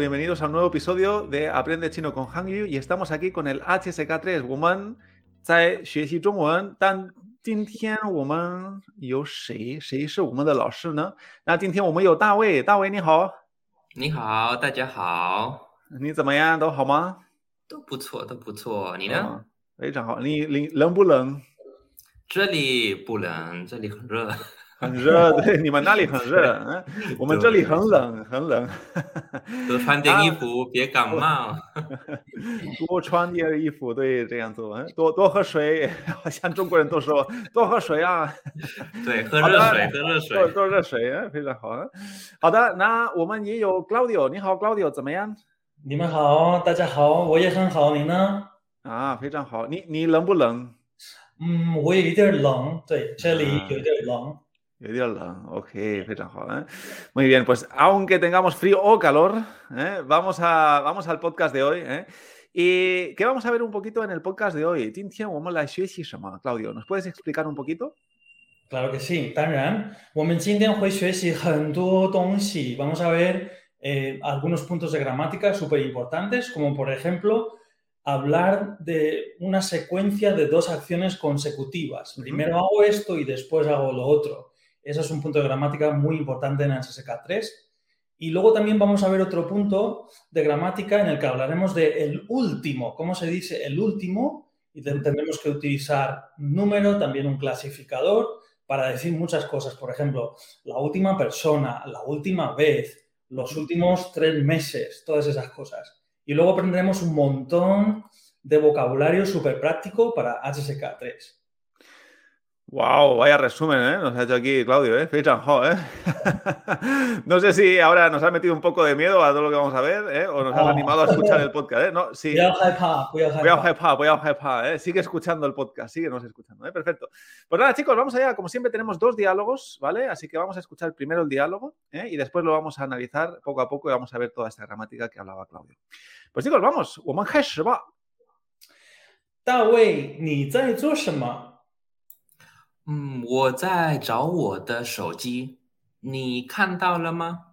，bienvenidos a un nuevo episodio de Aprende Chino con Hangyu y estamos aquí con el HSK3，我们在学习中文，但今天我们有谁？谁是我们的老师呢？那今天我们有大卫，大卫你好，你好，大家好，你怎么样？都好吗？都不错，都不错，你呢？非常好，你你冷不冷？这里不冷，这里很热。很热，对，你们那里很热，嗯，我们这里很冷，很冷。多 穿点衣服，别感冒。多穿点衣服，对，这样做，多多喝水，好像中国人都说多喝水啊。对，喝热水，喝热水，多热水，非常好。好的，那我们也有 Claudio，你好，Claudio，怎么样？你们好，大家好，我也很好，你呢？啊，非常好。你你冷不冷？嗯，我有一点冷，对，这里有点冷。Ok, ¿eh? Muy bien, pues aunque tengamos frío o calor, ¿eh? vamos, a, vamos al podcast de hoy. ¿eh? ¿Y qué vamos a ver un poquito en el podcast de hoy? Claudio, ¿nos puedes explicar un poquito? Claro que sí, Vamos a ver algunos puntos de gramática súper importantes, como por ejemplo hablar de una secuencia de dos acciones consecutivas. Primero hago esto y después hago lo otro. Ese es un punto de gramática muy importante en SSK 3. Y luego también vamos a ver otro punto de gramática en el que hablaremos de el último. ¿Cómo se dice el último? Y tendremos que utilizar número, también un clasificador, para decir muchas cosas. Por ejemplo, la última persona, la última vez, los últimos tres meses, todas esas cosas. Y luego aprenderemos un montón de vocabulario súper práctico para HSK 3. Wow, vaya resumen, ¿eh? Nos ha hecho aquí Claudio, ¿eh? Fei ¿eh? no sé si ahora nos ha metido un poco de miedo a todo lo que vamos a ver, ¿eh? O nos ha animado a escuchar el podcast, ¿eh? No, sí. Voy a ¿eh? Sigue escuchando el podcast, síguenos escuchando, ¿eh? Perfecto. Pues nada, chicos, vamos allá. Como siempre tenemos dos diálogos, ¿vale? Así que vamos a escuchar primero el diálogo, ¿eh? Y después lo vamos a analizar poco a poco y vamos a ver toda esta gramática que hablaba Claudio. Pues chicos, vamos. 我们开始吧。大卫，你在做什么？ 嗯，我在找我的手机，你看到了吗？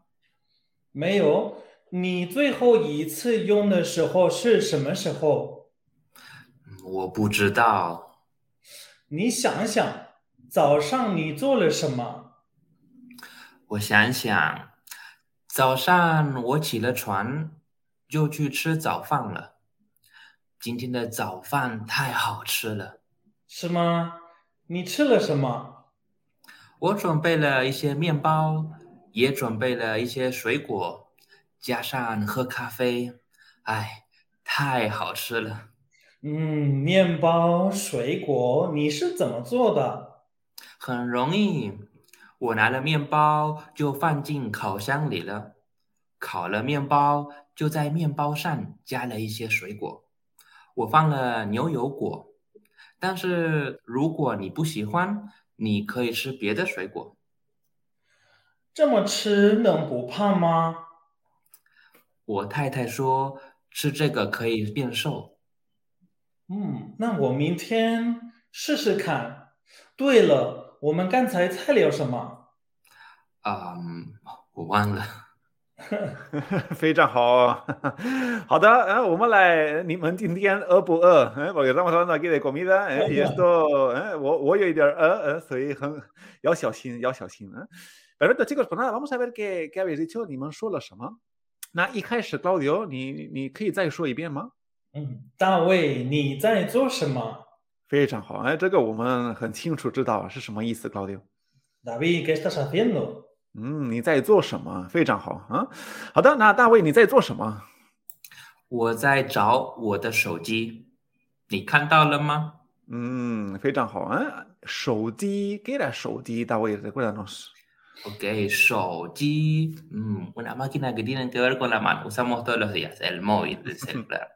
没有。你最后一次用的时候是什么时候？我不知道。你想想，早上你做了什么？我想想，早上我起了床，就去吃早饭了。今天的早饭太好吃了。是吗？你吃了什么？我准备了一些面包，也准备了一些水果，加上喝咖啡。哎，太好吃了！嗯，面包、水果，你是怎么做的？很容易，我拿了面包就放进烤箱里了，烤了面包就在面包上加了一些水果，我放了牛油果。但是如果你不喜欢，你可以吃别的水果。这么吃能不胖吗？我太太说吃这个可以变瘦。嗯，那我明天试试看。对了，我们刚才菜聊什么？嗯，我忘了。非常好，好的，呃，我们来，你们今天饿不饿？呃，porque estamos hablando aquí de comida，呃，y esto，呃，我我有一点饿，呃，所以很要小心，要小心，呃。Perfecto, chicos, pues nada, vamos a ver qué qué habéis dicho，你们说了什么？那一开始，Claudio，你你可以再说一遍吗？嗯，大卫，你在做什么？非常好，哎，这个我们很清楚知道是什么意思，Claudio。David，¿qué estás haciendo？嗯，你在做什么？非常好啊。好的，那大卫你在做什么？我在找我的手机，你看到了吗？嗯，非常好啊。手机，¿qué era 手机？大卫，recuérdanos。Okay, 手机，嗯，una máquina que tienen que ver con la mano. Usamos todos los días el móvil, el celular.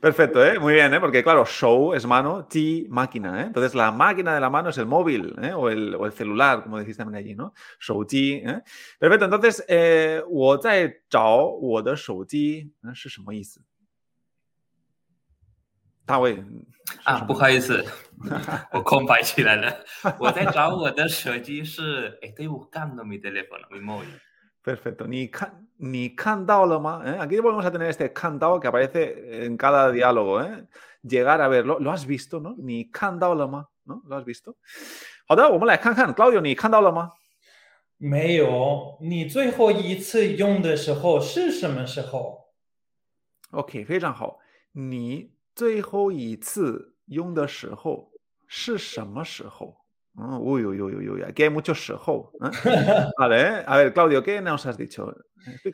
Perfecto, ¿eh? muy bien, ¿eh? porque claro, show es mano, ti máquina. ¿eh? Entonces la máquina de la mano es el móvil ¿eh? o, el, o, el, celular, como decís también allí, ¿no? Shou ¿eh? Perfecto, entonces, eh, 我在找我的手机是什么意思？大卫啊，不好意思，我空白起来了。我在找我的手机是，estoy buscando mi teléfono, mi móvil。 Perfecto. Ni, can, ni ma, ¿eh? Aquí volvemos a tener este cantao que aparece en cada diálogo. ¿eh? Llegar a verlo. ¿Lo has visto? ¿no? Ni ma, ¿no? ¿Lo has visto? 好的，我们来看看 Claudio，你看到了吗？没有。你最后一次用的时候是什么时候？OK，非常好。你最后一次用的时候是什么时候 ？uy, uy, uy, uy, aquí hay muchos show. Vale, a ver, Claudio, ¿qué nos has dicho?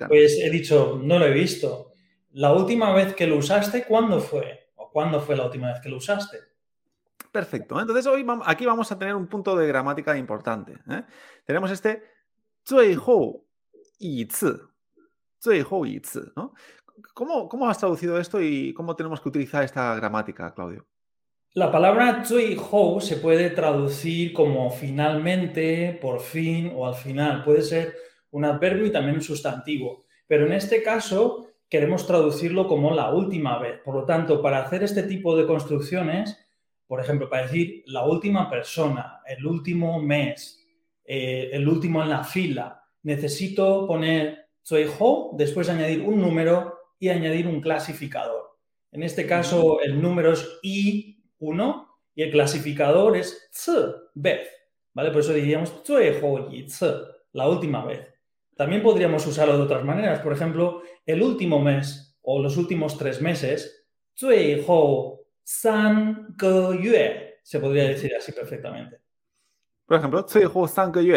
Pues he dicho, no lo he visto. La última vez que lo usaste, ¿cuándo fue? ¿O cuándo fue la última vez que lo usaste? Perfecto. Entonces, hoy aquí vamos a tener un punto de gramática importante. ¿eh? Tenemos este 最后一次. ¿no? ¿Cómo, ¿Cómo has traducido esto y cómo tenemos que utilizar esta gramática, Claudio? La palabra hou se puede traducir como finalmente, por fin o al final. Puede ser un adverbio y también un sustantivo. Pero en este caso queremos traducirlo como la última vez. Por lo tanto, para hacer este tipo de construcciones, por ejemplo, para decir la última persona, el último mes, eh, el último en la fila, necesito poner hou, después añadir un número y añadir un clasificador. En este caso, el número es i 1 y el clasificador es vez, ¿vale? Por eso diríamos la última vez. También podríamos usarlo de otras maneras. Por ejemplo, el último mes o los últimos tres meses, san se podría decir así perfectamente. Por ejemplo,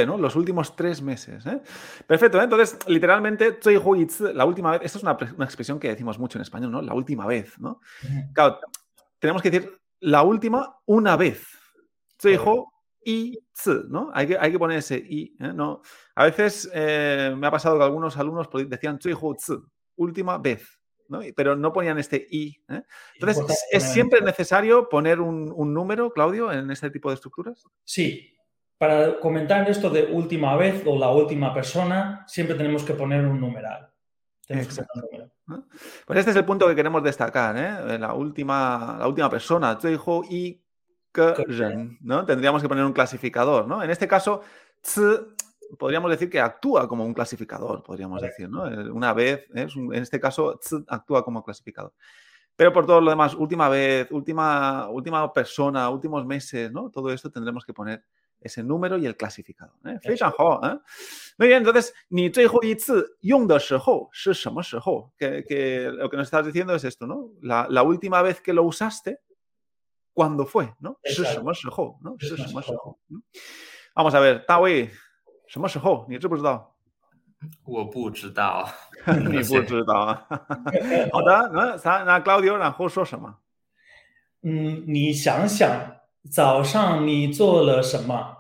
¿no? Los últimos tres meses. ¿eh? Perfecto, ¿eh? entonces, literalmente, la última vez, esta es una, una, expresión que decimos mucho en español, ¿no? La última vez, ¿no? Claro, tenemos que decir la última una vez. y ¿no? Hay que, hay que poner ese i, ¿eh? ¿no? A veces eh, me ha pasado que algunos alumnos decían última vez, ¿no? Pero no ponían este i. ¿eh? Entonces, ¿es, siempre necesario poner un, un, número, Claudio, en este tipo de estructuras? Sí. Para comentar esto de última vez o la última persona, siempre tenemos que poner un numeral. Exacto. Pues este es el punto que queremos destacar, ¿eh? La última, la última persona, y ¿no? Tendríamos que poner un clasificador, ¿no? En este caso, podríamos decir que actúa como un clasificador, podríamos decir, ¿no? Eh, una vez, ¿eh? en este caso, actúa como clasificador. Pero por todo lo demás, última vez, última, última persona, últimos meses, ¿no? Todo esto tendremos que poner ese número y el clasificado. ¿eh? ¿eh? Muy bien, entonces, ni que, que lo que nos estás diciendo es esto, ¿no? La, la última vez que lo usaste, ¿cuándo fue? ¿no? ¿no? Vamos a ver, Tawi, 什么时候？你知不知道？我不知道。你不知道。好的，那咱那 Claudio 然后说什么？嗯，你想想早上你做了什么？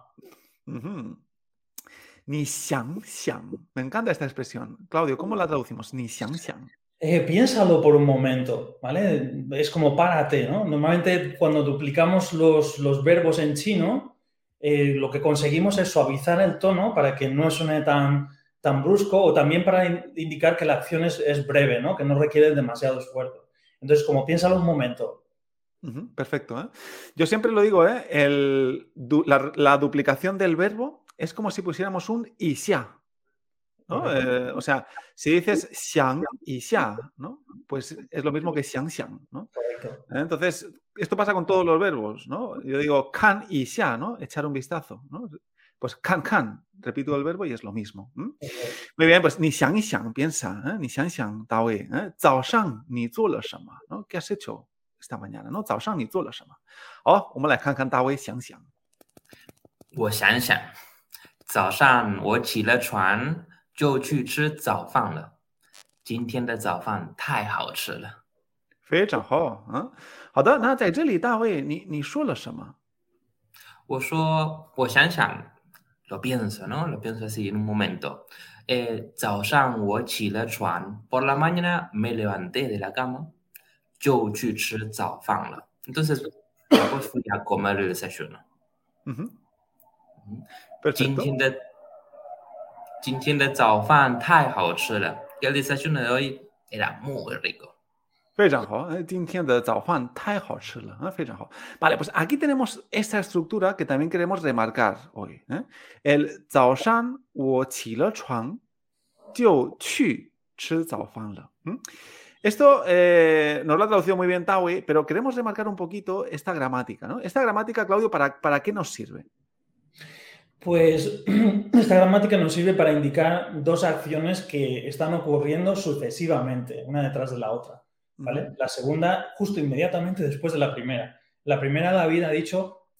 ni xiang xiang. Me encanta esta expresión. Claudio, ¿cómo la traducimos? Ni xiang xiang. Eh, piénsalo por un momento, ¿vale? Es como párate, ¿no? Normalmente cuando duplicamos los, los verbos en chino, eh, lo que conseguimos es suavizar el tono para que no suene tan, tan brusco o también para indicar que la acción es, es breve, ¿no? Que no requiere demasiado esfuerzo. Entonces, como piénsalo un momento, perfecto. ¿eh? Yo siempre lo digo, ¿eh? El, la, duplicación del verbo es como si pusiéramos un y xia. ¿no? Eh, o sea, si dices xiang y xia, ¿no? pues es lo mismo que xiang xiang. ¿no? Entonces, esto pasa con todos los verbos. ¿no? Yo digo can y xia, ¿no? echar un vistazo. ¿no? Pues can, can, repito el verbo y es lo mismo. Muy bien, pues ni xiang y xiang, piensa, ¿eh? ni xiang xiang, dao ¿eh? Zao shang, ni zuo ¿no? ¿Qué has hecho? 大半夜的，那早上你做了什么？好，我们来看看大卫，想想。我想想，早上我起了床就去吃早饭了。今天的早饭太好吃了，非常好。嗯，好的。那在这里，大卫，你你说了什么？我说，我想想。Lo pienso，no，lo pienso si in un momento。呃，早上我起了床，por la mañana me levanté de la cama。就去吃早饭了。Entonces, pues fui a comer el desayuno. Uh -huh. 今天的今天的早饭太好吃了。El desayuno de hoy era muy rico. 非常好，今天的早饭太好吃了啊，非常好。Vale, pues aquí tenemos esta estructura que también queremos remarcar hoy. ¿eh? El 早上我起了床 就去吃早饭了。¿Mm? Esto eh, nos lo ha traducido muy bien Taui, pero queremos remarcar un poquito esta gramática. ¿no? Esta gramática, Claudio, ¿para, ¿para qué nos sirve? Pues esta gramática nos sirve para indicar dos acciones que están ocurriendo sucesivamente, una detrás de la otra. ¿vale? La segunda, justo inmediatamente después de la primera. La primera, David ha dicho,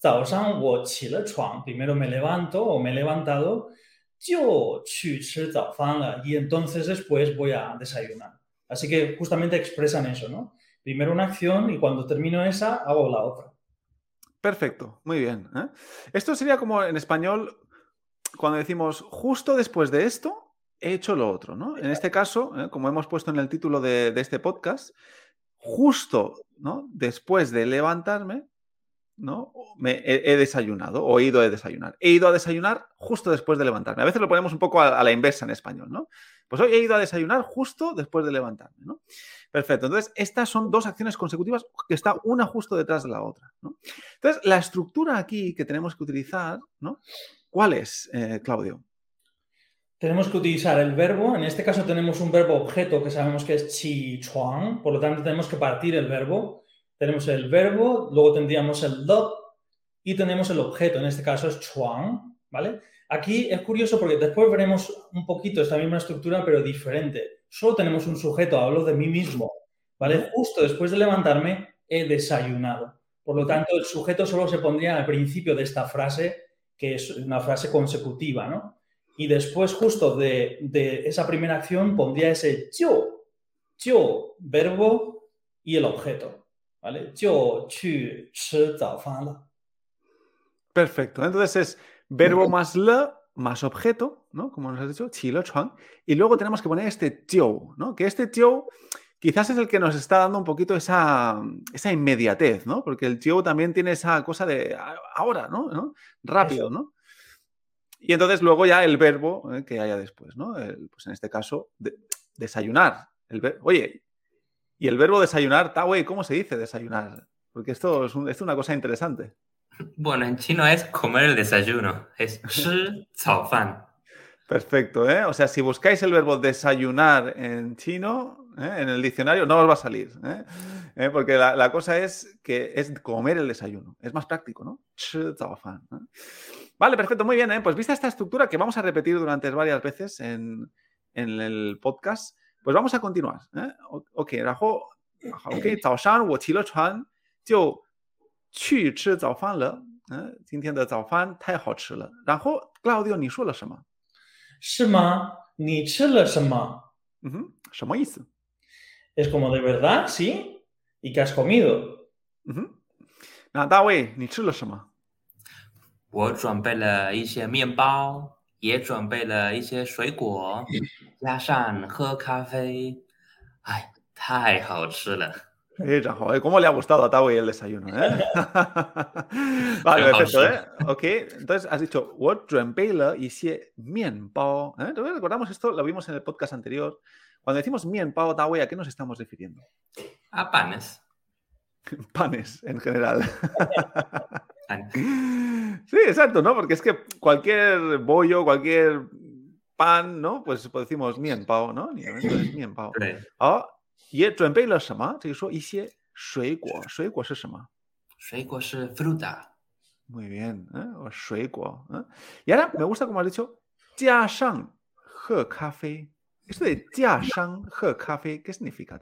primero me levanto o me he levantado, y entonces después voy a desayunar. Así que justamente expresan eso, ¿no? Primero una acción y cuando termino esa, hago la otra. Perfecto, muy bien. ¿eh? Esto sería como en español, cuando decimos justo después de esto, he hecho lo otro, ¿no? En este caso, ¿eh? como hemos puesto en el título de, este podcast, justo ¿no? después de levantarme, ¿no? Me he, desayunado o he ido a desayunar. He ido a desayunar justo después de levantarme. A veces lo ponemos un poco a, la inversa en español, ¿no? Pues hoy he ido a desayunar justo después de levantarme, ¿no? Perfecto. Entonces, estas son dos acciones consecutivas que está una justo detrás de la otra. Entonces, la estructura aquí que tenemos que utilizar, ¿no? ¿Cuál es, eh, Claudio? Tenemos que utilizar el verbo, en este caso tenemos un verbo objeto que sabemos que es chi chuang, por lo tanto tenemos que partir el verbo. Tenemos el verbo, luego tendríamos el do y tenemos el objeto, en este caso es chuang, ¿vale? Aquí es curioso porque después veremos un poquito esta misma estructura, pero diferente. Solo tenemos un sujeto, hablo de mí mismo, ¿vale? Justo después de levantarme he desayunado. Por lo tanto, el sujeto solo se pondría al principio de esta frase, que es una frase consecutiva, ¿no? Y después, justo de, esa primera acción, pondría ese yo, yo, verbo y el objeto, Perfecto. Entonces es verbo más le más objeto, ¿no? Como nos has dicho, chilo, chuan. Y luego tenemos que poner este tio, ¿no? Que este tio quizás es el que nos está dando un poquito esa, esa inmediatez, ¿no? Porque el tio también tiene esa cosa de ahora, ¿no? Rápido, ¿no? Y entonces luego ya el verbo ¿eh? que haya después, ¿no? pues en este caso, desayunar. El Oye, y el verbo desayunar, Tawei, ¿cómo se dice desayunar? Porque esto es, es una cosa interesante. Bueno, en chino es comer el desayuno, es shi fan. Perfecto, ¿eh? O sea, si buscáis el verbo desayunar en chino, ¿eh? en el diccionario, no os va a salir, ¿eh? ¿Eh? Porque la, cosa es que es comer el desayuno. Es más práctico, ¿no? Shi fan. Vale, perfecto, muy bien, ¿eh? Pues vista esta estructura que vamos a repetir durante varias veces en, el podcast, pues vamos a continuar, ¿eh? Ok, 然后 OK，早上我起了床就去吃早饭了，嗯，今天的早饭太好吃了。然后，Claudio，你说了什么？是吗？你吃了什么？嗯哼，什么意思？Es como de verdad, sí. ¿Y qué has comido？嗯哼，那大卫，你吃了什么？我准备了一些面包，也准备了一些水果，加上喝咖啡。哎，太好吃了。¿cómo le ha gustado a Tao el desayuno? Eh? vale, perfecto, ¿eh? Ok, entonces has dicho, what y si mienpao. ¿eh? Recordamos esto, lo vimos en el podcast anterior. Cuando decimos mienpao, Tao, ¿a qué nos estamos refiriendo? A panes. Panes, en general. Sí, exacto, ¿no? Porque es que cualquier bollo, cualquier pan, ¿no? Pues, pues decimos mien pao, ¿no? Entonces, mien. Ah, y la sama, te digo, es eh, fruta. Muy bien, ¿eh? ¿eh? Y ahora me gusta como has dicho, jia shang. Esto de jia shang he ¿qué significa,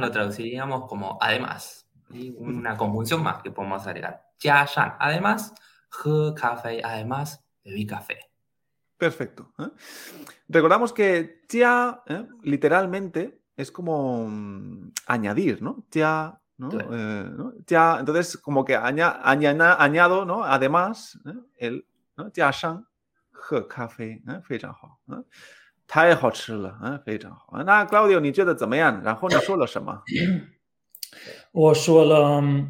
lo traduciríamos como además y una conjunción más que podemos agregar. 加上 además 喝咖啡，además bebí café. Perfecto. ¿eh? Recordamos que ya, ¿eh? literalmente, es como mm, añadir, ¿no? Ya, ¿no? Eh, Ya, entonces, como que añado, ¿no? Además, ¿eh? el, ¿no? Ya shang, he café, ¿eh? 非常好，嗯，太好吃了，嗯，非常好。那 Claudio，你觉得怎么样？ 然后你说了什么？我说了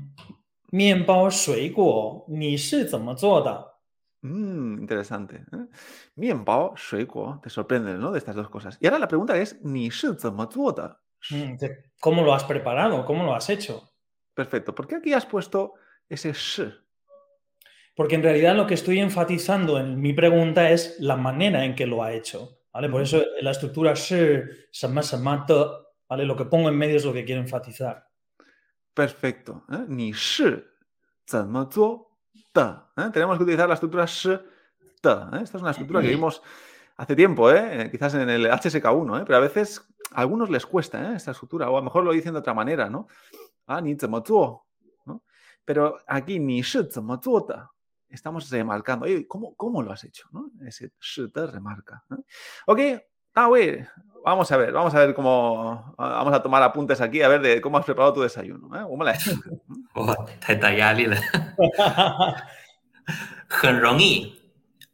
面包、水果，你是怎么做的？Mmm, interesante. ¿eh? Mienpao, sueco, te sorprende, ¿no? De estas dos cosas. Y ahora la pregunta es, ¿ni mm, ¿Cómo lo has preparado? ¿Cómo lo has hecho? Perfecto. ¿Por qué aquí has puesto ese shi? Porque en realidad lo que estoy enfatizando en mi pregunta es la manera en que lo ha hecho. ¿vale? Por eso la estructura是什么什么的, ¿vale? Lo que pongo en medio es lo que quiero enfatizar. Perfecto. ¿eh? Ni shi, de. ¿eh? Tenemos que utilizar la estructura shi, de. ¿eh? Esta es una estructura que vimos hace tiempo, ¿eh? quizás en el HSK1, ¿eh? pero a veces a algunos les cuesta esta estructura, o a lo mejor lo dicen de otra manera, ¿no? Ah, ni zuo, ¿no? Pero aquí ni shi, de estamos remarcando. Oye, ¿cómo, ¿Cómo lo has hecho? ¿no? Ese shi te remarca. Ok, Tawi, vamos a ver, vamos a ver cómo. Vamos a tomar apuntes aquí, a ver de cómo has preparado tu desayuno. ¿eh? 我们来。哇，太大压力了。很容易，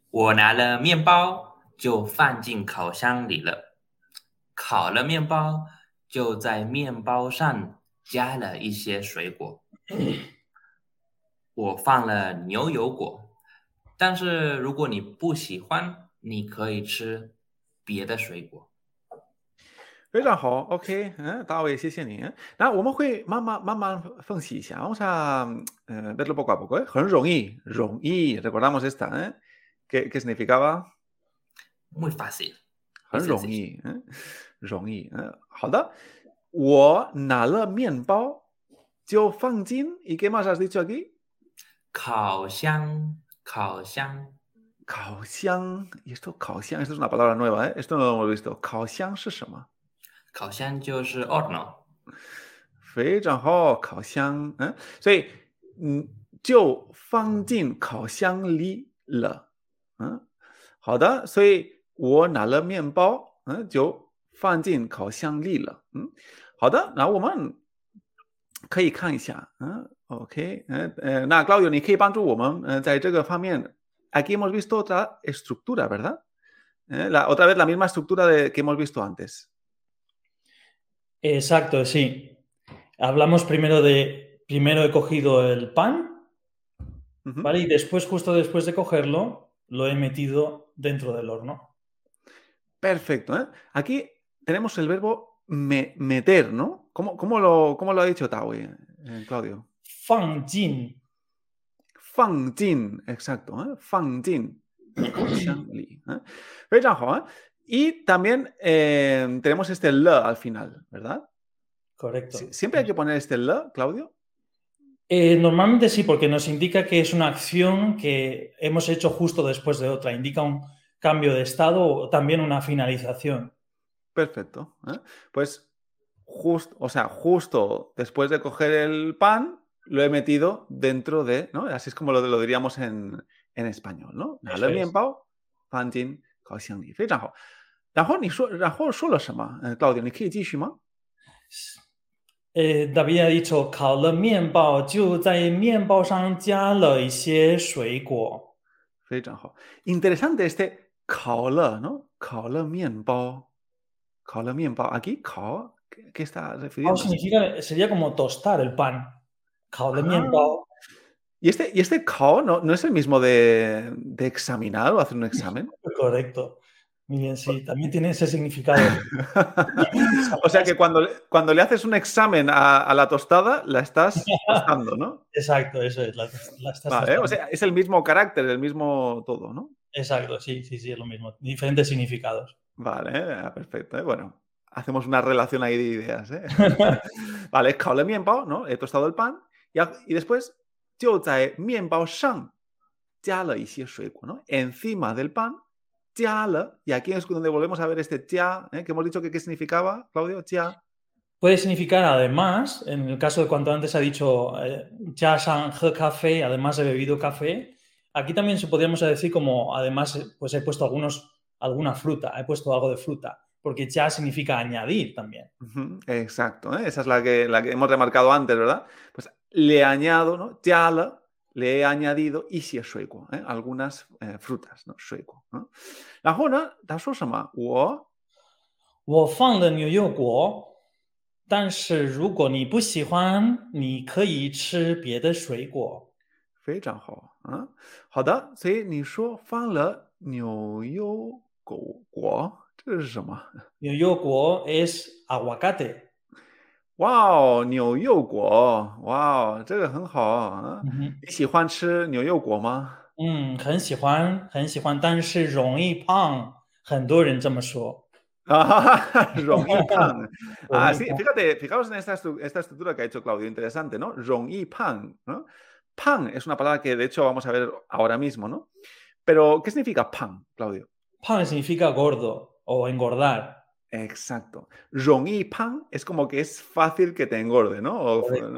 我拿了面包就放进烤箱里了。烤了面包，就在面包上加了一些水果。我放了牛油果，但是如果你不喜欢，你可以吃别的水果。非常好，OK，嗯，大卫，谢谢你。那我们会慢慢慢慢分析一下，vamos a eh, verlo poco a poco，很容易，容易，recordamos esta，哎，¿qué qué significaba？ Muy fácil，很容易，嗯，容易，嗯，好的。我拿了面包就放进，¿y qué más has dicho aquí？烤箱，烤箱，烤箱，y esto 烤箱，esto es una palabra nueva, ¿eh? Esto no lo hemos visto. 烤箱是什么？ 烤箱就是 horno。非常好，烤箱，嗯，所以嗯，就放进烤箱里了，嗯，好的，所以我拿了面包，嗯，就放进烤箱里了，嗯，好的，那我们可以看一下，嗯。Ok, eh, eh, nada, Claudio, ni que eh, Aquí hemos visto otra estructura, ¿verdad? Eh, la, otra vez la misma estructura de, que hemos visto antes. Exacto, sí. Hablamos primero de, primero he cogido el pan, ¿vale? Y después, justo después de cogerlo, lo he metido dentro del horno. Perfecto, ¿eh? Aquí tenemos el verbo meter, ¿no? ¿Cómo, cómo, lo, cómo lo ha dicho Tao, Claudio? 放进，放进，exacto，啊，放进箱里，啊，非常好啊。 Y también eh, tenemos este L al final, ¿verdad? Correcto. ¿Siempre hay que poner este L, Claudio? Eh, normalmente sí, porque nos indica que es una acción que hemos hecho justo después de otra. Indica un cambio de estado o también una finalización. Perfecto. ¿eh? Pues justo, o sea, justo después de coger el pan, lo he metido dentro de, ¿no? Así es como lo, lo diríamos en, en español, ¿no? Lo he pan 包放进烤箱里，非常好。然后你说，然后说了什么？呃，Claudio，你可以继续吗？呃，David ha dicho 烤了面包，就在面包上加了一些水果。非常好，interesante este 烤了，¿no? 烤了面包，烤了面包，aquí 烤，¿qué está refiriendo? significa sería como tostar el pan. Cao de mienpao. ¿Y este, y este cao no, no es el mismo de, de, examinar o hacer un examen? Correcto. Muy bien, sí, también tiene ese significado. o sea que cuando, cuando le haces un examen a, a la tostada, la estás tostando, ¿no? Exacto, eso es. La, la estás vale, o sea, es el mismo carácter, el mismo todo, ¿no? Exacto, sí, sí, sí, es lo mismo. Diferentes significados. Vale, ah, perfecto. ¿eh? Bueno, hacemos una relación ahí de ideas. ¿eh? vale, cao le mienpao, ¿no? He tostado el pan y, después, ¿no? Encima del pan, y aquí es donde volvemos a ver este ya, ¿eh? que hemos dicho que qué significaba, Claudio, ya. Puede significar además, en el caso de cuando antes ha dicho ya eh, café, además he bebido café, aquí también se podríamos decir como además pues he puesto algunos, alguna fruta, he puesto algo de fruta porque ya significa añadir también. Exacto, ¿eh? esa es la que, la que hemos remarcado antes, ¿verdad? Pues le añado, ¿no? Ya le he añadido y si es ¿eh? algunas eh, frutas, ¿no? Sueco. ¿no? 然后呢，他说什么？我我放了牛油果，但是如果你不喜欢，你可以吃别的水果。非常好啊，好的，所以你说放了牛油果果。这是什么？牛油果 es aguacate。 哇哦，牛油果，哇哦，这个很好啊！你喜欢吃牛油果吗？嗯，很喜欢，很喜欢，但是容易胖， 很多人这么说。 Ah, Rong Pan. Ah, Rong sí, Pan. fíjate, fijaos en esta, estru- esta estructura que ha hecho Claudio, interesante, ¿no? Rong y Pan, ¿no? Pan es una palabra que de hecho vamos a ver ahora mismo, ¿no? Pero, ¿qué significa pan, Claudio? 胖 significa gordo o engordar. Exacto. Rong y pan es como que es fácil que te engorde, ¿no? O- Correcto.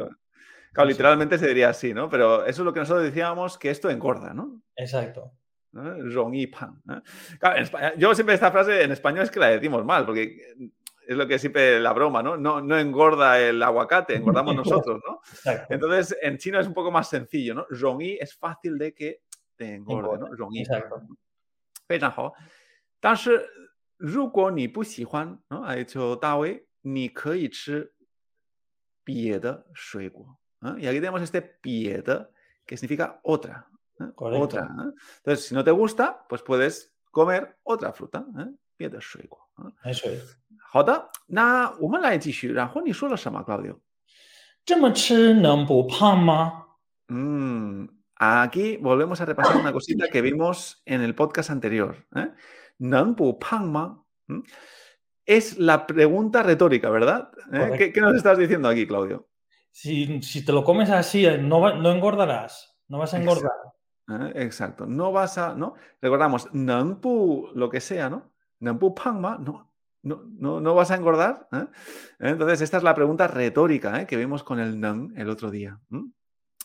claro, Sí. literalmente se diría así, ¿no? Pero eso es lo que nosotros decíamos, que esto engorda, ¿no? Exacto. ¿no? Rong y pan. ¿eh? Claro, en España- yo siempre esta frase en español es que la decimos mal, porque es lo que siempre la broma, ¿no? No, no engorda el aguacate, engordamos nosotros, ¿no? Exacto. Entonces, en chino es un poco más sencillo, ¿no? Rong y es fácil de que te engorde, ¿no? Rong y. Exacto. 非常好。但是 如果你不喜欢，¿no? ha dicho Dawe, 你可以吃别的水果。¿eh? Y aquí tenemos este 别的 que significa otra. ¿eh? Correcto. Otra. ¿eh? Entonces, si no te gusta, pues puedes comer otra fruta. ¿eh? 别的水果。¿eh? Eso es. 好的，那我们来继续。然后你说了什么，Claudio？这么吃能不胖吗？ Mm, aquí volvemos a repasar una cosita que vimos en el podcast anterior. ¿eh? ¿ 能不胖吗? ¿Mm? Es la pregunta retórica, ¿verdad? ¿Eh? ¿Qué, Correcto. qué nos estás diciendo aquí, Claudio? Si, si te lo comes así, eh, no, va- no engordarás. No vas a engordar. ¿Eh? Exacto. No vas a, ¿no? Recordamos, 能不 lo que sea, ¿no? 能不胖吗? No, no, no, no vas a engordar. ¿eh? Entonces, esta es la pregunta retórica ¿eh? que vimos con el 能 el otro día. ¿m?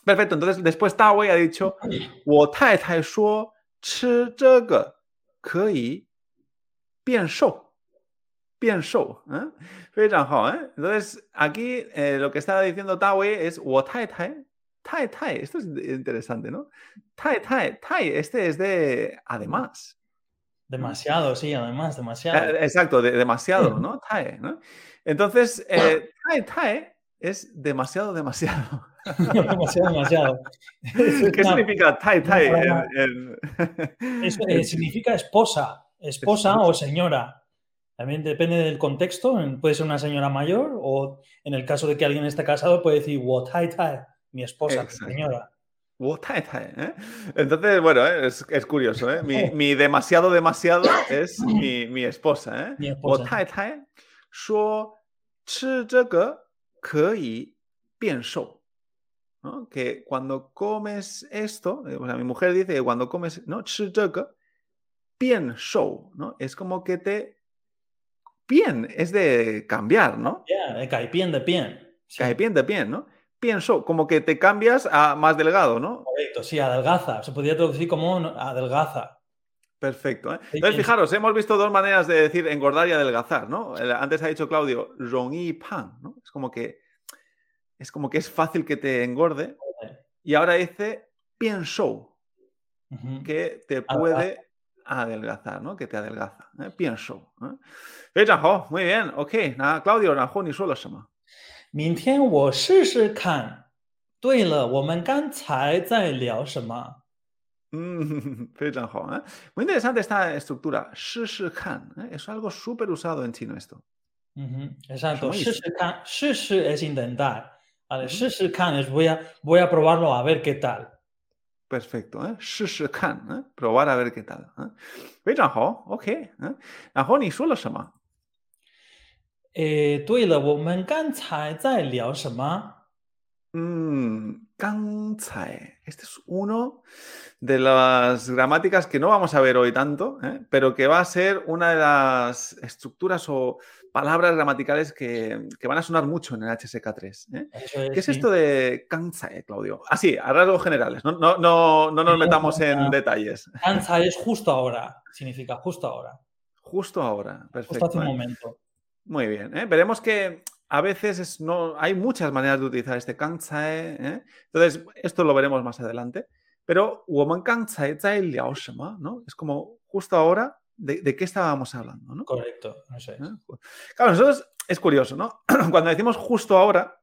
Perfecto. Entonces, después Tawei ha dicho, 我太太说吃这个可以 变瘦，变瘦，¿eh? 非常好, ¿eh? Entonces, aquí eh, lo que está diciendo Tawei es 我太太 Tai Tai, esto es interesante, ¿no? Tai Tai, Tai, este es de además. Demasiado, sí, además, demasiado. Eh, Exacto, de- demasiado, ¿no? Tai, ¿no? Entonces, eh, Tai Tai es demasiado, demasiado. demasiado, demasiado. Es ¿Qué una- significa Tai Tai? en- palabra- en- es- en eh, significa esposa, esposa o señora. También depende del contexto. en- Puede ser una señora mayor o en el caso de que alguien esté casado puede decir, "wo tai tai", mi esposa, mi Exacto. señora. Wo Tai Tai, ¿eh? Entonces, bueno, ¿eh? es, es curioso, ¿eh? Mi, mi demasiado, demasiado es mi, mi esposa, ¿eh? Mi 我 esposa. 太太说吃这个可以变瘦。¿no? Que cuando comes esto, eh, o sea, mi mujer dice que cuando comes, ¿no? 吃这个 bien show, ¿no? Es como que te... Bien es de cambiar, ¿no? Yeah, caipien de bien. Sí. Caipien de bien, ¿no? pienso, como que te cambias a más delgado, ¿no? Correcto, sí, adelgaza. Se podría traducir como adelgaza. Perfecto. ¿eh? Entonces, fijaros, hemos visto dos maneras de decir engordar y adelgazar, ¿no? Antes ha dicho Claudio, y pan, ¿no? Es como que es como que es fácil que te engorde. Y ahora dice pienso, que te puede adelgazar, ¿no? Que te adelgaza. ¿eh? Bien show. ¿eh? 非常好, muy bien. Ok, nada, Claudio, 然后你说了什么？明天我试试看。对了，我们刚才在聊什么？ Mm, 非常好, ¿eh? Muy interesante esta estructura. 试试看, ¿eh? Es algo súper usado en chino esto. 嗯哼，exacto，什么意思试试看，试试 es intentar，vale， Ujú. 试试看 es voy a voy a probarlo a ver qué tal。 Perfecto, ¿eh? 试试看, ¿eh? Probar a ver qué tal. ¿eh? 非常好, ok. ¿eh? 然后你说了什么？诶，对了，我们刚才在聊什么？ Mm, 刚才. Este es uno de las gramáticas que no vamos a ver hoy tanto, ¿eh? pero que va a ser una de las estructuras o palabras gramaticales que, van a sonar mucho en el HSK3. ¿eh? ¿Qué es esto de Kansai, Claudio? Así, ah, a rasgos generales, no, nos metamos en detalles. Kansai es justo ahora, significa justo ahora. Justo ahora, perfecto. Justo hace un momento. Muy bien, ¿eh? veremos que a veces no, hay muchas maneras de utilizar este Kansai. ¿eh? Entonces, esto lo veremos más adelante. Pero Woman ¿no? Es como justo ahora de, de qué estábamos hablando. ¿no? Correcto, eso es. ¿Eh? Claro, nosotros es curioso, ¿no? Cuando decimos justo ahora,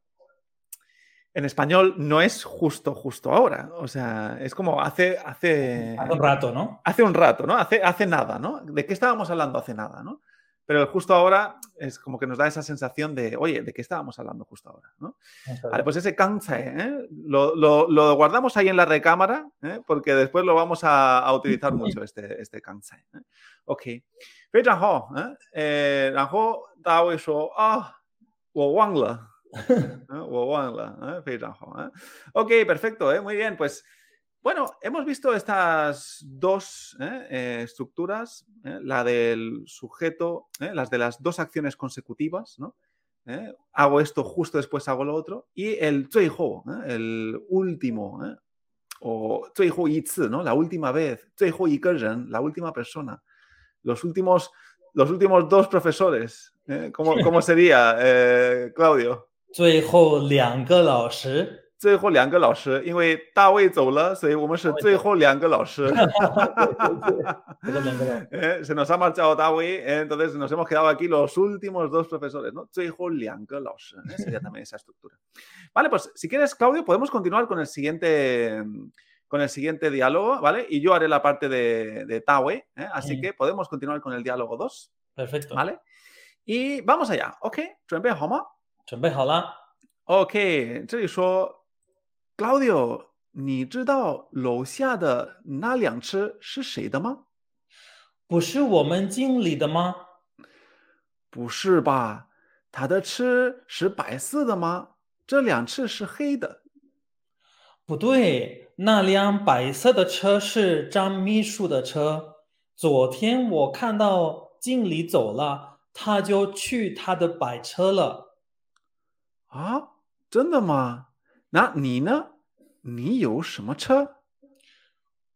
en español no es justo, justo ahora. O sea, es como hace, hace, Hace un rato, ¿no? hace un rato, ¿no? Hace, hace nada, ¿no? ¿De qué estábamos hablando hace nada, ¿no? pero el justo ahora es como que nos da esa sensación de, oye, ¿de qué estábamos hablando justo ahora? ¿no? Vale, pues ese kanzai, ¿eh? lo, lo, lo, guardamos ahí en la recámara, ¿eh? porque después lo vamos a, a utilizar mucho, este, este kanzai. ¿eh? Ok. 非常好，嗯，呃，然后大卫说啊，我忘了，我忘了，嗯，非常好，嗯，ok, perfecto, ¿eh? muy bien, pues bueno, hemos visto estas dos ¿eh? Eh, estructuras, ¿eh? la del sujeto, las de las dos acciones consecutivas, ¿no? Hago esto justo después hago lo otro, y el 最后, el último, o 最后一次, ¿no? La última vez, 最后一个人, la última persona los últimos, los últimos dos profesores. ¿eh? ¿Cómo, ¿Cómo, sería, eh, Claudio? 最后两个老师。 最后两个老师，因为大卫走了，所以我们是最后两个老师。eh, se nos ha marchado Dawi, eh, entonces nos hemos quedado aquí los últimos dos profesores, ¿no? 最后两个老师, ¿eh? sería también esa estructura. Vale, pues si quieres, Claudio, podemos continuar con el siguiente con el siguiente diálogo, ¿vale? Y yo haré la parte de, de Tawe, ¿eh? así que podemos continuar con el diálogo 2. Perfecto. ¿Vale? Y vamos allá, ¿ok? 准备好吗？准备好了。 OK，这里说 ，Claudio，你知道楼下的那辆车是谁的吗？不是我们经理的吗？不是吧？他的车是白色的吗？这辆车是黑的。不对，那辆白色的车是张秘书的车。昨天我看到经理走了，他就去他的白车了。啊，真的吗？那你呢？你有什么车？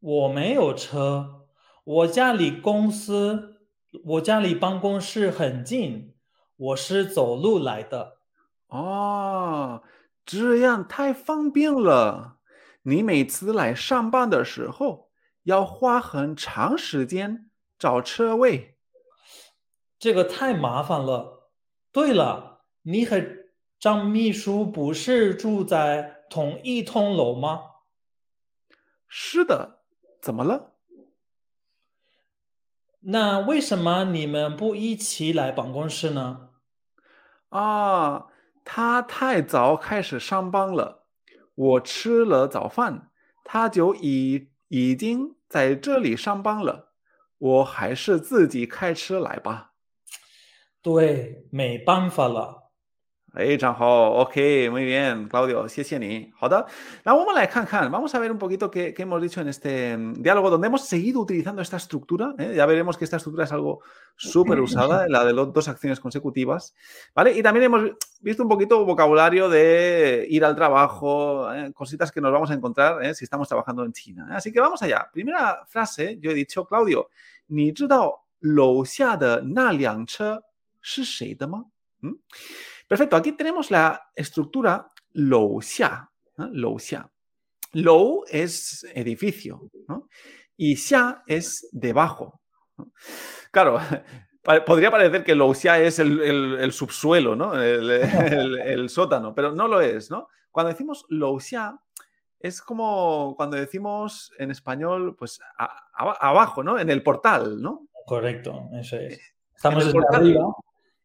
我没有车，我家离公司，我家离办公室很近，我是走路来的。哦，这样太方便了。你每次来上班的时候要花很长时间找车位，这个太麻烦了。对了，你和张秘书不是住在同一栋楼吗？是的，怎么了？那为什么你们不一起来办公室呢？啊，他太早开始上班了。我吃了早饭，他就已已经在这里上班了。我还是自己开车来吧。对，没办法了。非常好，OK，muy bien, Claudio，谢谢你。好的，那我们来看看，vamos a ver un poquito qué, qué hemos dicho en este diálogo, donde hemos seguido utilizando esta estructura. ¿eh? Ya veremos que esta estructura es algo súper usada, la de las dos acciones consecutivas, ¿vale? Y también hemos visto un poquito vocabulario de ir al trabajo, ¿eh? cositas que nos vamos a encontrar ¿eh? si estamos trabajando en China. Así que vamos allá. Primera frase, yo he dicho, Claudio, 你知道楼下的那辆车是谁的吗？ 嗯。Perfecto, aquí tenemos la estructura lou xia. ¿no? Lou xia. Lou es edificio ¿no? y xia es debajo. ¿no? Claro, podría parecer que lou xia es el, el, el subsuelo, ¿no? El, el, sótano, pero no lo es. ¿no? Cuando decimos lou xia, es como cuando decimos en español, pues a, a, abajo, ¿no? En el portal, ¿no? Correcto, eso es. Estamos en el portal, arriba.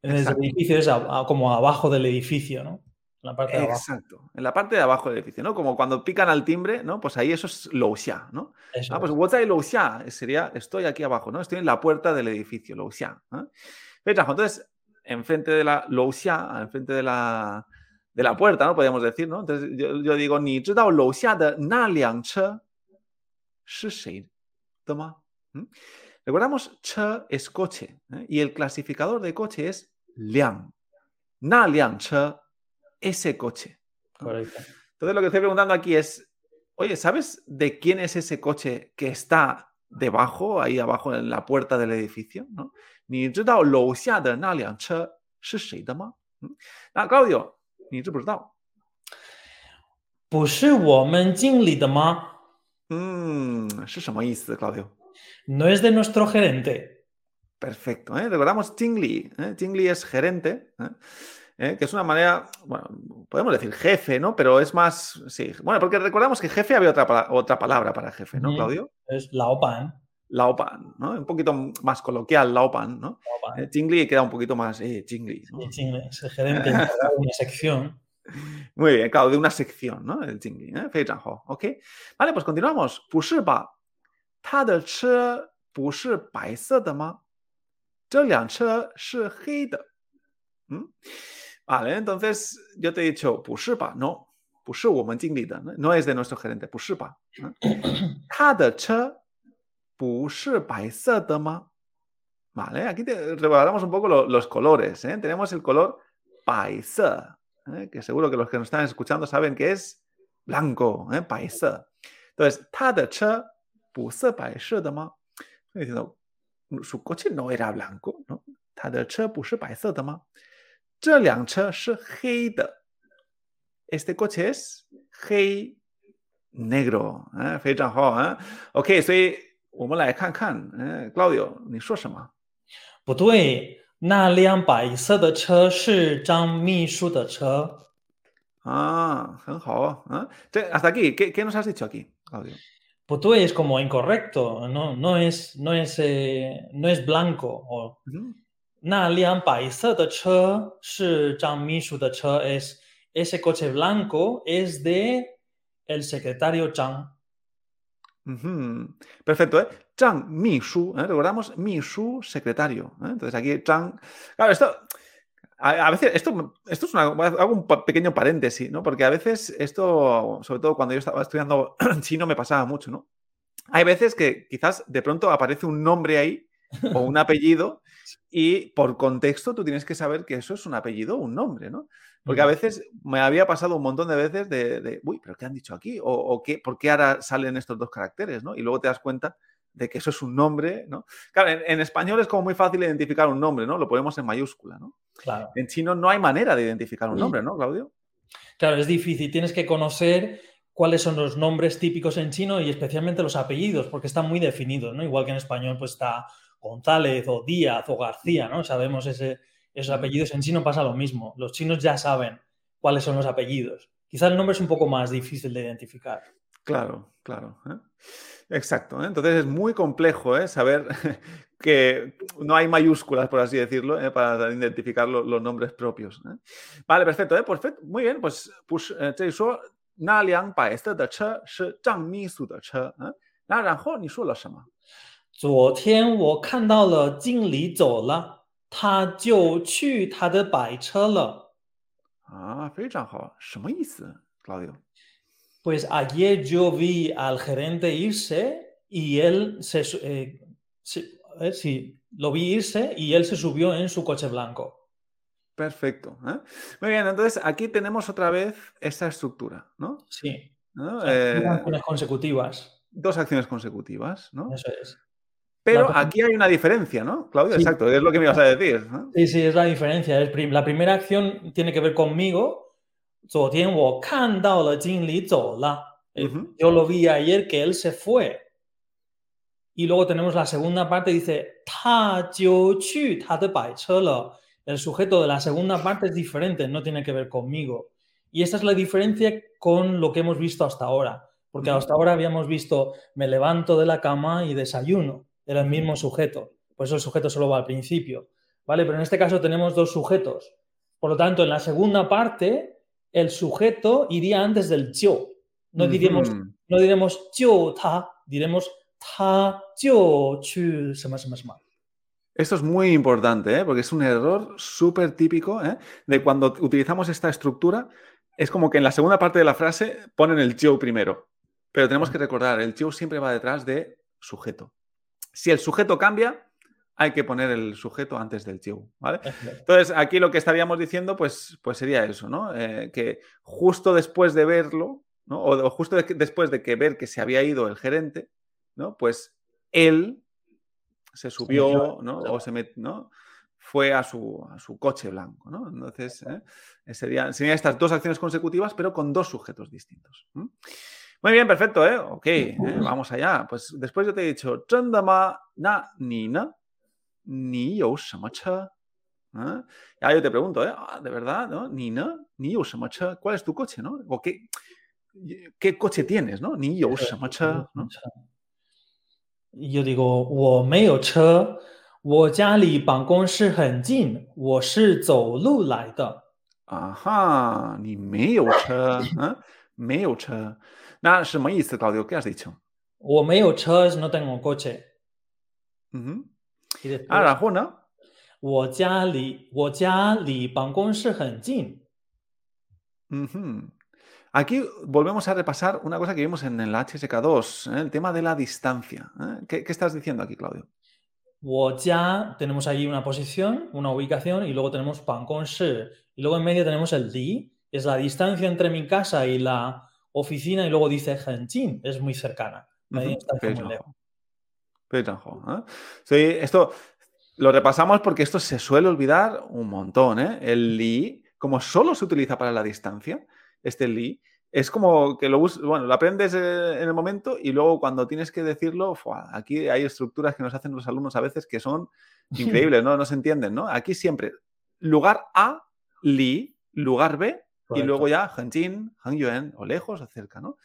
Desde el edificio es como abajo del edificio, ¿no? En la parte de abajo. Exacto, en la parte de abajo del edificio, ¿no? Como cuando pican al timbre, ¿no? Pues ahí eso es Louxia, ¿no? Eso ah, pues Wotai Louxia eh, sería estoy aquí abajo, ¿no? Estoy en la puerta del edificio, Louxia. ¿no? Entonces, enfrente de la Louxia, enfrente de la, de la puerta, ¿no? Podríamos decir, ¿no? Entonces yo, digo, ni zhidao Louxia de na liang che shi ¿Mm? Recordamos, che es coche ¿eh? y el clasificador de coche es Liang. Na Liang Che, ese coche. Entonces lo que estoy preguntando aquí es, oye, ¿sabes de quién es ese coche que está debajo, ahí abajo en la puerta del edificio? ¿no? ¿Ni lo de Na Liang Che Ah, Claudio, ¿ni pues mm, ¿No es de nuestro gerente? Perfecto. ¿eh? Recordamos Tingli. ¿eh? Tingli es gerente, ¿eh? ¿Eh? que es una manera, bueno, podemos decir jefe, ¿no? Pero es más, sí. Bueno, porque recordamos que jefe había otra, otra palabra para jefe, ¿no, Claudio? Es Laoban. Laopan, ¿no? Un poquito más coloquial, Laopan, ¿no? Laopan. Eh, Jingli queda un poquito más, eh, Jingli, ¿no? Sí, sí, es el gerente encargado de una sección. Muy bien, claro, de una sección, ¿no? El Jingli, ¿eh? 非常好, ¿ok? Vale, pues continuamos. 不是吧？他的车不是白色的吗？ 这辆车是黑的。¿Mm? Vale, entonces yo te he dicho, 不是吧? No, 不是我们经理的, no, no es de nuestro gerente, 不是吧? ¿no? 他的车不是白色的吗? Vale, aquí te revaloramos un poco lo- los colores. ¿eh? Tenemos el color paisa, ¿eh? que seguro que los que nos están escuchando saben que es blanco, ¿eh? paisa. Entonces, 他的车不是白色的吗? Estoy diciendo, su coche no era blanco. 他的车不是白色的吗？这辆车是黑的。Este coche es 黑 negro，哎，非常好啊。OK，所以我们来看看，嗯，Claudio，你说什么？不对，那辆白色的车是张秘书的车。啊，很好啊。这 hasta aquí, ¿qué, qué nos has dicho aquí, Pues Putú es como incorrecto, no, no es, no es, eh, no es blanco. O, Na lian es ese coche blanco es de el secretario Chang. Perfecto, ¿eh? Chang Mishu, ¿eh? recordamos Mishu secretario. ¿eh? Entonces aquí Chang. Claro, esto a, a veces, esto, esto es una. Hago un pequeño paréntesis, ¿no? Porque a veces esto, sobre todo cuando yo estaba estudiando chino, me pasaba mucho, ¿no? Hay veces que quizás de pronto aparece un nombre ahí o un apellido y por contexto tú tienes que saber que eso es un apellido o un nombre, ¿no? Porque a Mm. veces me había pasado un montón de veces de, de, uy, pero ¿qué han dicho aquí? O, o qué, ¿por qué ahora salen estos dos caracteres? ¿no? Y luego te das cuenta de que eso es un nombre, ¿no? Claro, en, en español es como muy fácil identificar un nombre, ¿no? Lo ponemos en mayúscula, ¿no? Claro. En chino no hay manera de identificar un nombre, ¿no, Claudio? Claro, es difícil. Tienes que conocer cuáles son los nombres típicos en chino y especialmente los apellidos, porque están muy definidos, ¿no? Igual que en español, pues está González o Díaz o García, ¿no? Sabemos ese, esos apellidos. En chino pasa lo mismo. Los chinos ya saben cuáles son los apellidos. Quizá el nombre es un poco más difícil de identificar. Claro, claro. ¿eh? Exacto. ¿eh? Entonces es muy complejo ¿eh? saber que no hay mayúsculas, por así decirlo, ¿eh? para identificar lo- los nombres propios. ¿eh? Vale, perfecto. ¿eh? Perfecto. Muy bien, pues, pues eh, 这里说那辆白色的车是张秘书的车。嗯，那然后你说了什么？昨天我看到了经理走了，他就去他的白车了。啊，非常好，什么意思，Claudio？ pues ayer yo vi al gerente irse y él se, eh, sí, lo vi irse y él se subió en su coche blanco. Perfecto. ¿eh? Muy bien, entonces aquí tenemos otra vez esta estructura, ¿no? Sí, ¿No? o sea, Eh, dos acciones consecutivas. dos acciones consecutivas, ¿no? Eso es. Pero La- aquí hay una diferencia, ¿no? Claudio, Sí. exacto, es lo que me ibas a decir. ¿no? Sí, sí, es la diferencia. La primera acción tiene que ver conmigo. 昨天我看到了经理走了。Eh, Ujú. Yo lo vi ayer que él se fue. Y luego tenemos la segunda parte, dice, 他就去他的白车了。El sujeto de la segunda parte es diferente, no tiene que ver conmigo. Y esta es la diferencia con lo que hemos visto hasta ahora. Porque Ujú. hasta ahora habíamos visto, me levanto de la cama y desayuno. Era el Ujú. mismo sujeto. Por eso el sujeto solo va al principio. ¿Vale? Pero en este caso tenemos dos sujetos. Por lo tanto, en la segunda parte, el sujeto iría antes del yo. No no diremos yo ta, diremos ta yo chu, se más, más, más. Esto es muy importante, ¿eh? porque es un error súper típico ¿eh? de cuando utilizamos esta estructura. Es como que en la segunda parte de la frase ponen el yo primero, pero tenemos que recordar, el yo siempre va detrás de sujeto. Si el sujeto cambia, hay que poner el sujeto antes del chivo, ¿vale? Entonces, aquí lo que estaríamos diciendo, pues, pues sería eso, ¿no? Eh, que justo después de verlo, ¿no? O, justo después de que ver que se había ido el gerente, ¿no? Pues él se subió, ¿no? O se met, ¿no? Fue a su, coche blanco, ¿no? Entonces, eh, serían, estas dos acciones consecutivas, pero con dos sujetos distintos. Muy bien, perfecto, ¿eh? Ok, ¿eh? vamos allá. Pues después yo te he dicho, Chandama na nina, 你有什么车？嗯。你呢？你有什么车？我给你。你有什么车？我没有车。我家里办公室很近，我是走路来的。啊哈，你没有车？嗯。没有车。那什么意思？到底要干什么？我没有车。什么？等我过去。嗯。Y después, 啊，然后呢？我家离我家离办公室很近。 Ujú. Aquí volvemos a repasar una cosa que vimos en el HSK2, ¿eh? el tema de la distancia. ¿eh? ¿Qué, qué estás diciendo aquí, Claudio? 我家 tenemos ahí una posición, una ubicación y luego tenemos 办公室 y luego en medio tenemos el di, es la distancia entre mi casa y la oficina y luego dice 很近, es muy cercana. la Ujú, distancia muy 非常 lejos. ¿eh? Sí, esto lo repasamos porque esto se suele olvidar un montón. ¿eh? El mm. li, como solo se utiliza para la distancia, este li, es como que lo bueno, lo aprendes eh, en el momento y luego cuando tienes que decirlo, ¡fua! aquí hay estructuras que nos hacen los alumnos a veces que son increíbles, ¿no? No se entienden, ¿no? Aquí siempre, lugar A, li, lugar B, y luego ya, hanjin, hangyuan, o lejos o cerca, ¿no?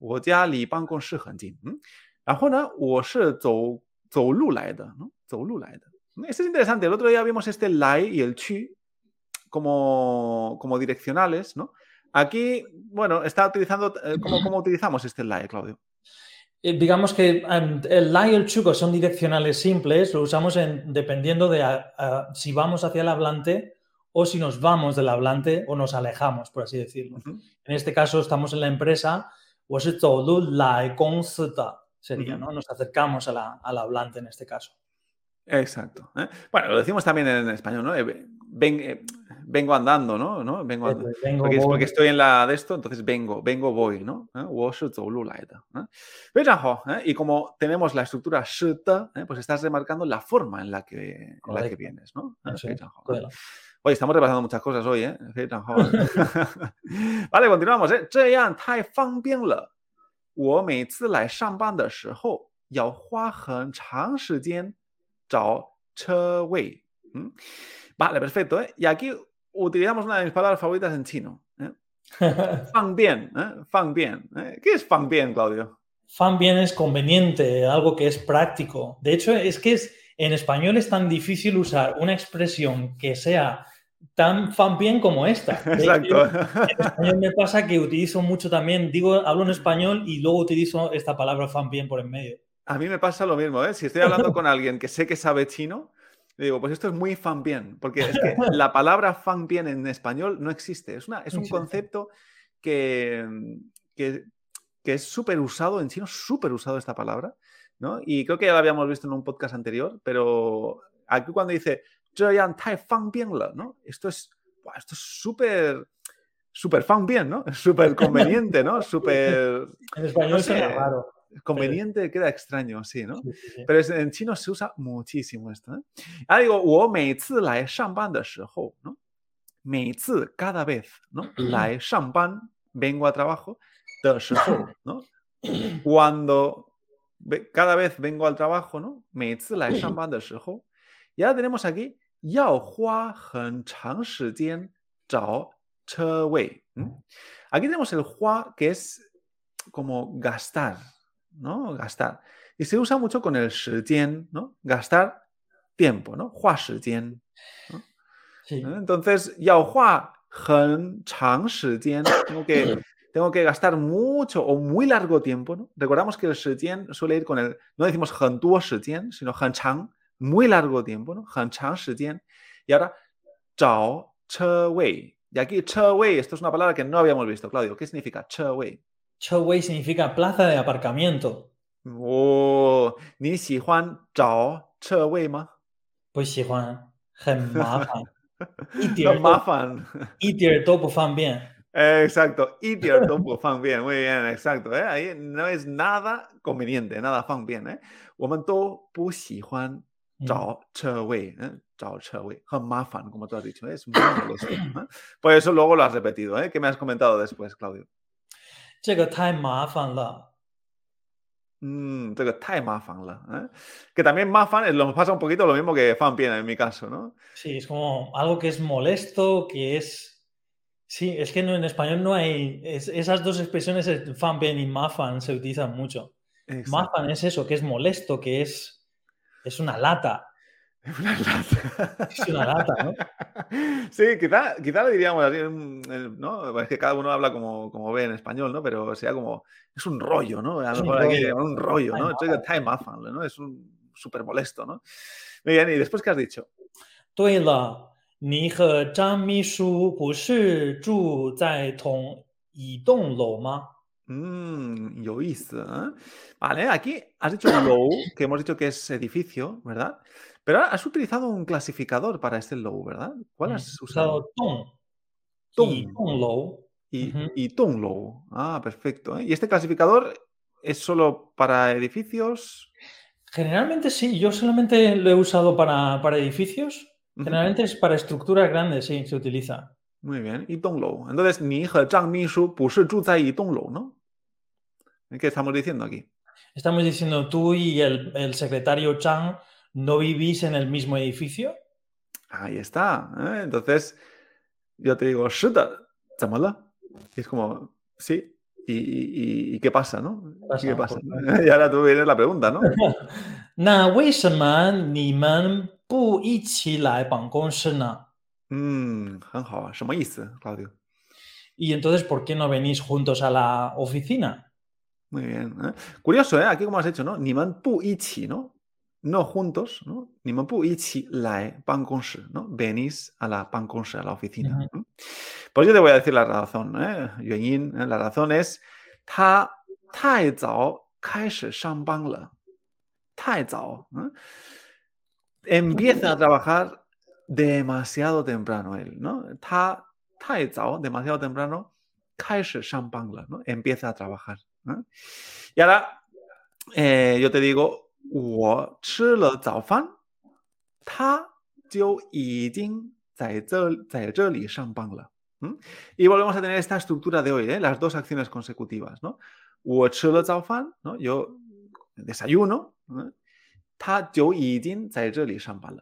li pan con shi 然后呢，我是走走路来的，¿no? 走路来的。Este es interesante. El otro día vimos este lai y el chi como, como direccionales, ¿no? Aquí, bueno, está utilizando. eh, ¿Cómo, cómo utilizamos este lai, Claudio? Eh, Digamos que em, el la y el chuco son direccionales simples, lo usamos en, dependiendo de a- a- si vamos hacia el hablante o si nos vamos del hablante o nos alejamos, por así decirlo. Ujú. En este caso estamos en la empresa, 我是走路来公司的 sería, ¿no? Nos acercamos a la, al hablante en este caso. Exacto. ¿eh? Bueno, lo decimos también en español, ¿no? Eh, eh, vengo andando, ¿no? Vengo andando. Porque, estoy en la de esto, entonces vengo, vengo, voy, ¿no? ¿Eh? Y como tenemos la estructura pues estás remarcando la forma en la que, en la que vienes, ¿no? Oye, estamos repasando muchas cosas hoy, ¿eh? vale, continuamos, ¿eh? 这样太方便了。我每次来上班的时候要花很长时间找车位. ¿m? Vale, perfecto, ¿eh? Y aquí utilizamos una de mis palabras favoritas en chino. ¿eh? 方便, ¿eh? 方便, ¿eh? ¿Qué es 方便, Claudio? Fan bien es conveniente, algo que es práctico. De hecho, es que es, en español es tan difícil usar una expresión que sea tan fan bien como esta. De hecho, Exacto. En español me pasa que utilizo mucho también, digo, hablo en español y luego utilizo esta palabra fan bien por en medio. A mí me pasa lo mismo, ¿eh? Si estoy hablando con alguien que sé que sabe chino, le digo, pues esto es muy fan bien, porque es que la palabra fan bien en español no existe. Es, una, es un concepto que, que, que es súper usado en chino, súper usado esta palabra, ¿no? Y creo que ya la habíamos visto en un podcast anterior, pero aquí cuando dice 这样太方便了, ¿no? Esto es, ¡buah! esto es súper, súper fan bien, ¿no? Súper conveniente, ¿no? Súper En español No suena sé. raro. conveniente, queda extraño, sí, ¿no? Sí, sí, sí. Pero es- en chino se usa muchísimo esto. ¿eh? Ahora digo, 我每次来上班的时候, ¿no? 每次, cada vez, ¿no? 来上班, vengo a trabajo, 的时候, ¿no? Cuando, ve- cada vez vengo al trabajo, ¿no? 每次来上班的时候. Y ahora tenemos aquí, 要花很长时间找车位. ¿m? Aquí tenemos el 花, que es como gastar, ¿no? Gastar. Y se usa mucho con el 时间, ¿no? Gastar tiempo, ¿no? 花时间. Sí. ¿eh? Entonces, 要花很长时间, tengo que, tengo que gastar mucho o muy largo tiempo, ¿no? Recordamos que el 时间 suele ir con el, no decimos 很多时间, sino 很长, muy largo tiempo, ¿no? 很长时间. Y ahora, 找车位. Y aquí, 车位, esto es una palabra que no habíamos visto, Claudio. ¿Qué significa 车位? Chowei significa plaza de aparcamiento. 哦，你喜欢找车位吗？不喜欢，很麻烦，一很点都麻烦。一点都不方便。 Exacto, 一点都不方便. Muy bien, exacto. ¿eh? Ahí no es nada conveniente, nada 方便. ¿eh? 我们都不喜欢 找车位, ¿eh? 找车位很麻烦, como tú has dicho. ¿eh? Es muy molesto. ¿eh? Por eso luego lo has repetido. ¿eh? ¿Qué me has comentado después, Claudio? 这个太麻烦了。 Mm, 这个太麻烦了. ¿eh? Que también 麻烦, nos pasa un poquito lo mismo que 方便 en mi caso, ¿no? Sí, es como algo que es molesto, que es... Sí, es que no, en español no hay... es- esas dos expresiones, eh, fan bien y mafan, se utilizan mucho. Exacto. Mafan es eso, que es molesto, que es, es una lata. Una lata. Es una lata, ¿no? Sí, quizá, quizá le diríamos así, mm, eh, ¿no? Es que cada uno habla como, como ve en español, ¿no? Pero sea como, es un rollo, ¿no? A Es lo un mejor aquí rollo. un rollo, ¿no? Time Esto es time mafan, ¿no? Es un súper molesto, ¿no? Muy bien, ¿y después qué has dicho? 对了，你和张秘书不是住在同一栋楼吗？ Mmm, yo hice, ¿eh? Vale, aquí has dicho low, que hemos dicho que es edificio, ¿verdad? Pero ahora has utilizado un clasificador para este low, ¿verdad? ¿Cuál 嗯 has usado? 叫栋，栋一栋楼。 Y, Ujú. y Tong Low. Ah, perfecto. ¿eh? ¿Y este clasificador es solo para edificios? Generalmente sí, yo solamente lo he usado para, para edificios. Ujú. Generalmente es para estructuras grandes, sí, se utiliza. Muy bien, y Tong Low. Entonces, ni hija Zhang Mishu, pues y Tong Low, ¿no? ¿Qué estamos diciendo aquí? Estamos diciendo tú y el, secretario Chang no vivís en el mismo edificio. Ahí está. ¿eh? Entonces, yo te digo, Shuta, chamala. Y es como, sí. ¿Y, qué pasa, no? Pasa, ¿Qué pasa? Y ahora tú vienes la pregunta, ¿no? mm, Claudio? Y entonces, ¿por qué no venís juntos a la oficina? Muy bien. ¿eh? Curioso, ¿eh? Aquí como has hecho, ¿no? Niman pu ichi, ¿no? No juntos, ¿no? Niman pu ichi lae pan ¿no? Venís a la pan a la oficina. Pues yo te voy a decir la razón, ¿eh? Yuanyin, ¿eh? la razón es ta tai zao kai shang le. Tai zao. Empieza a trabajar demasiado temprano él, ¿no? Ta tai zao, demasiado temprano, kai shang le, ¿no? Empieza a trabajar. Y ahora eh, yo te digo, ¿Mm? Y volvemos a tener esta estructura de hoy, ¿eh? las dos acciones consecutivas. ¿no? ¿no? Yo desayuno. ¿no?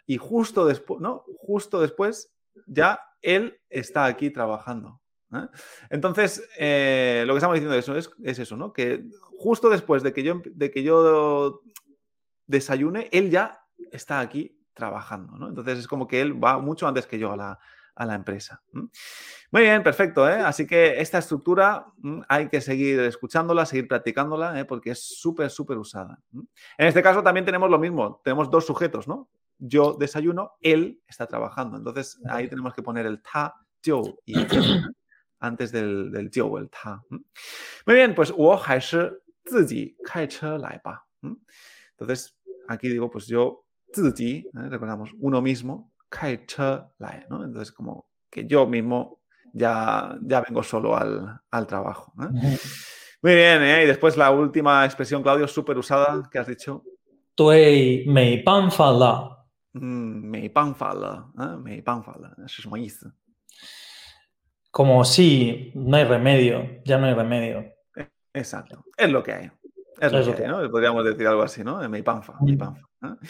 Y justo después, ¿no? Justo después ya él está aquí trabajando. ¿Eh? Entonces, eh, lo que estamos diciendo eso es, es eso, ¿no? Que justo después de que yo, de que yo desayune, él ya está aquí trabajando, ¿no? Entonces es como que él va mucho antes que yo a la, a la empresa. Muy bien, perfecto, ¿eh? Así que esta estructura hay que seguir escuchándola, seguir practicándola, ¿eh? porque es súper, súper usada. En este caso también tenemos lo mismo, tenemos dos sujetos, ¿no? Yo desayuno, él está trabajando. Entonces ahí tenemos que poner el ta, yo y el antes del, del Jiuwen Ta. Muy bien, pues Wo Hai Entonces, aquí digo, pues yo, Ziji, recordamos, uno mismo, Kai Lai, ¿no? Entonces, como que yo mismo ya, ya vengo solo al, al trabajo. Muy bien, ¿eh? y después la última expresión, Claudio, súper usada, que has dicho. Tui mei ban la. Mm, mei la, ¿eh? como sí, no hay remedio, ya no hay remedio. Exacto, es lo que hay. Es lo que hay, ¿no? Podríamos decir algo así, ¿no? Mi panfa, mi mm. panfa. ¿eh?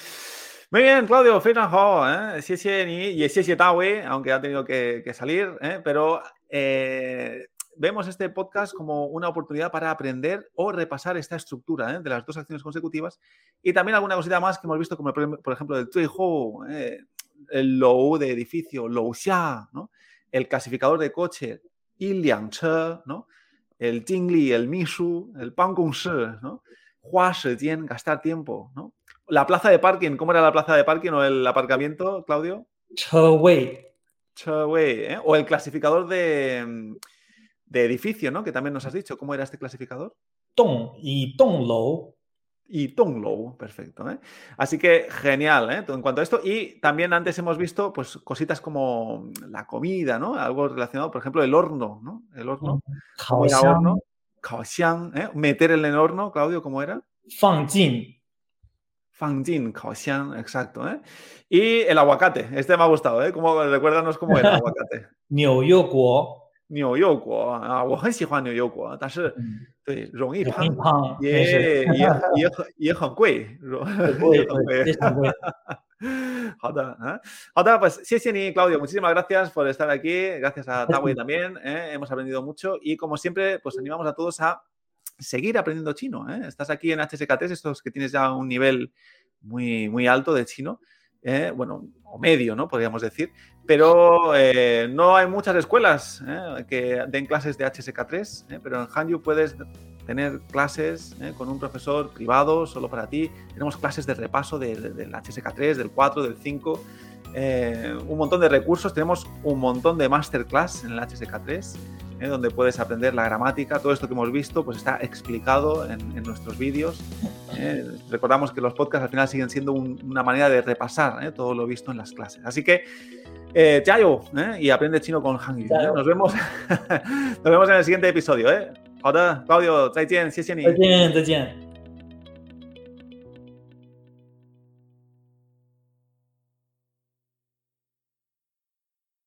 Muy bien, Claudio, Fina Hall. ¿eh? Sí, sí, y sí, sí, Tawe, aunque ha tenido que, que salir, ¿eh? pero eh, vemos este podcast como una oportunidad para aprender o repasar esta estructura ¿eh? de las dos acciones consecutivas y también alguna cosita más que hemos visto, como el, por ejemplo el Tuiho, ¿eh? el Lou de edificio, Lou Xia, ¿no? el clasificador de coche Yiliang Che, ¿no? el Jingli, el Misu, el Pan Kung Shi, ¿no? Hua Tian, gastar tiempo, ¿no? La plaza de parking, ¿cómo era la plaza de parking o el aparcamiento, Claudio? Chowei. Chowei, ¿eh? O el clasificador de, de edificio, ¿no? Que también nos has dicho, ¿cómo era este clasificador? Tong y Tong Lou y Tonglow, perfecto. ¿eh? Así que genial ¿eh? en cuanto a esto. Y también antes hemos visto pues, cositas como la comida, ¿no? Algo relacionado, por ejemplo, el horno, ¿no? El horno. Mm. Meter el en el horno, Claudio, ¿cómo era? Fangjin. Fangjin, Kaoxiang, exacto. ¿eh? Y el aguacate, este me ha gustado, ¿eh? Recuérdanos cómo era el aguacate. 牛油果啊，我很喜欢牛油果，但是嗯，对容易容胖易，胖，也没事也很也很也很贵，容贵也很贵非常贵。好的，啊，好的，pues 谢谢你, Claudio. Muchísimas gracias por estar aquí. Gracias a Tawei también. ¿eh? Hemos aprendido mucho y como siempre, pues animamos a todos a seguir aprendiendo chino. ¿eh? Estás aquí en HSK3, estos que tienes ya un nivel muy, muy alto de chino, ¿eh? bueno, o medio, ¿no? Podríamos decir, pero eh, no hay muchas escuelas que den clases de HSK3, pero en Hanyu puedes tener clases con un profesor privado solo para ti. Tenemos clases de repaso del HSK3, del 4, del 5. un montón de recursos, tenemos un montón de masterclass en el HSK3 ¿eh? donde puedes aprender la gramática. Todo esto que hemos visto pues está explicado en, nuestros vídeos. ¿eh? Recordamos que los podcasts al final siguen siendo una manera de repasar ¿eh? todo lo visto en las clases. Así que, eh, chayo, y aprende chino con Hangyu. Nos vemos, nos vemos en el siguiente episodio. ¿eh? Claudio, 再见，谢谢你。再见，再见。